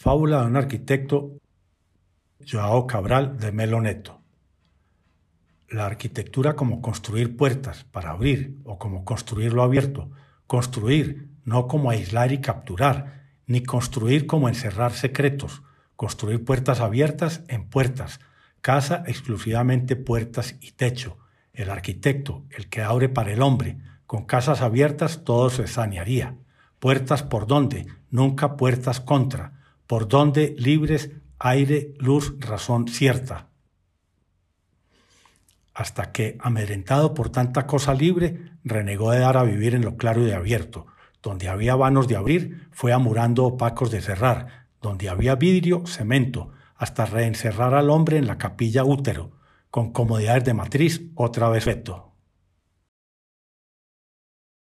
Fábula de un arquitecto, Joao Cabral de Melo Neto. La arquitectura como construir puertas para abrir o como construir lo abierto. Construir, no como aislar y capturar, ni construir como encerrar secretos. Construir puertas abiertas en puertas. Casa exclusivamente puertas y techo. El arquitecto, el que abre para el hombre. Con casas abiertas todo se sanearía. Puertas por donde, nunca puertas contra por donde libres aire, luz, razón cierta. Hasta que, amedrentado por tanta cosa libre, renegó de dar a vivir en lo claro y de abierto. Donde había vanos de abrir, fue amurando opacos de cerrar. Donde había vidrio, cemento, hasta reencerrar al hombre en la capilla útero, con comodidades de matriz, otra vez veto.